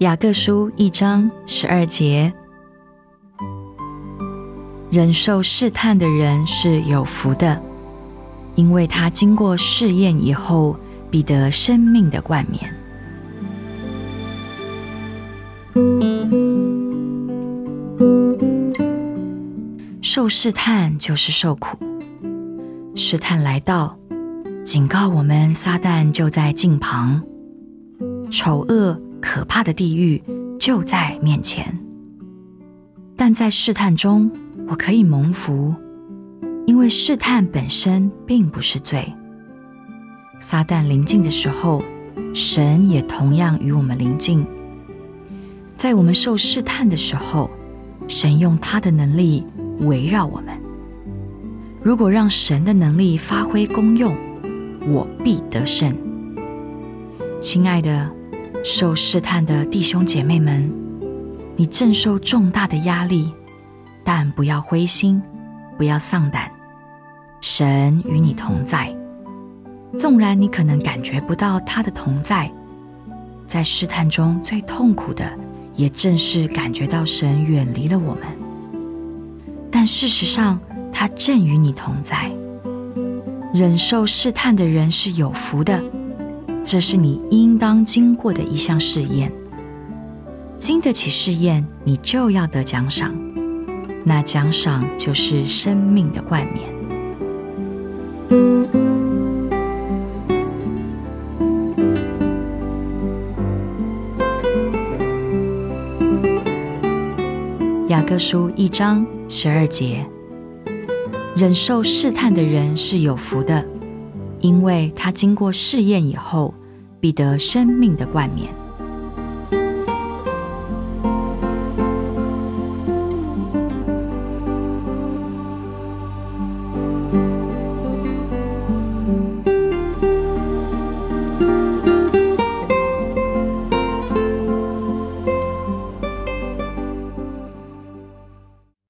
雅各书一章十二节：忍受试探的人是有福的，因为他经过试验以后，必得生命的冠冕。受试探就是受苦，试探来到，警告我们，撒旦就在近旁，丑恶。可怕的地狱就在面前，但在试探中，我可以蒙福，因为试探本身并不是罪。撒旦临近的时候，神也同样与我们临近。在我们受试探的时候，神用他的能力围绕我们。如果让神的能力发挥功用，我必得胜。亲爱的。受试探的弟兄姐妹们，你正受重大的压力，但不要灰心，不要丧胆。神与你同在，纵然你可能感觉不到他的同在，在试探中最痛苦的，也正是感觉到神远离了我们。但事实上，他正与你同在。忍受试探的人是有福的。这是你应当经过的一项试验，经得起试验，你就要得奖赏。那奖赏就是生命的冠冕。雅各书一章十二节：忍受试探的人是有福的。因为他经过试验以后，必得生命的冠冕。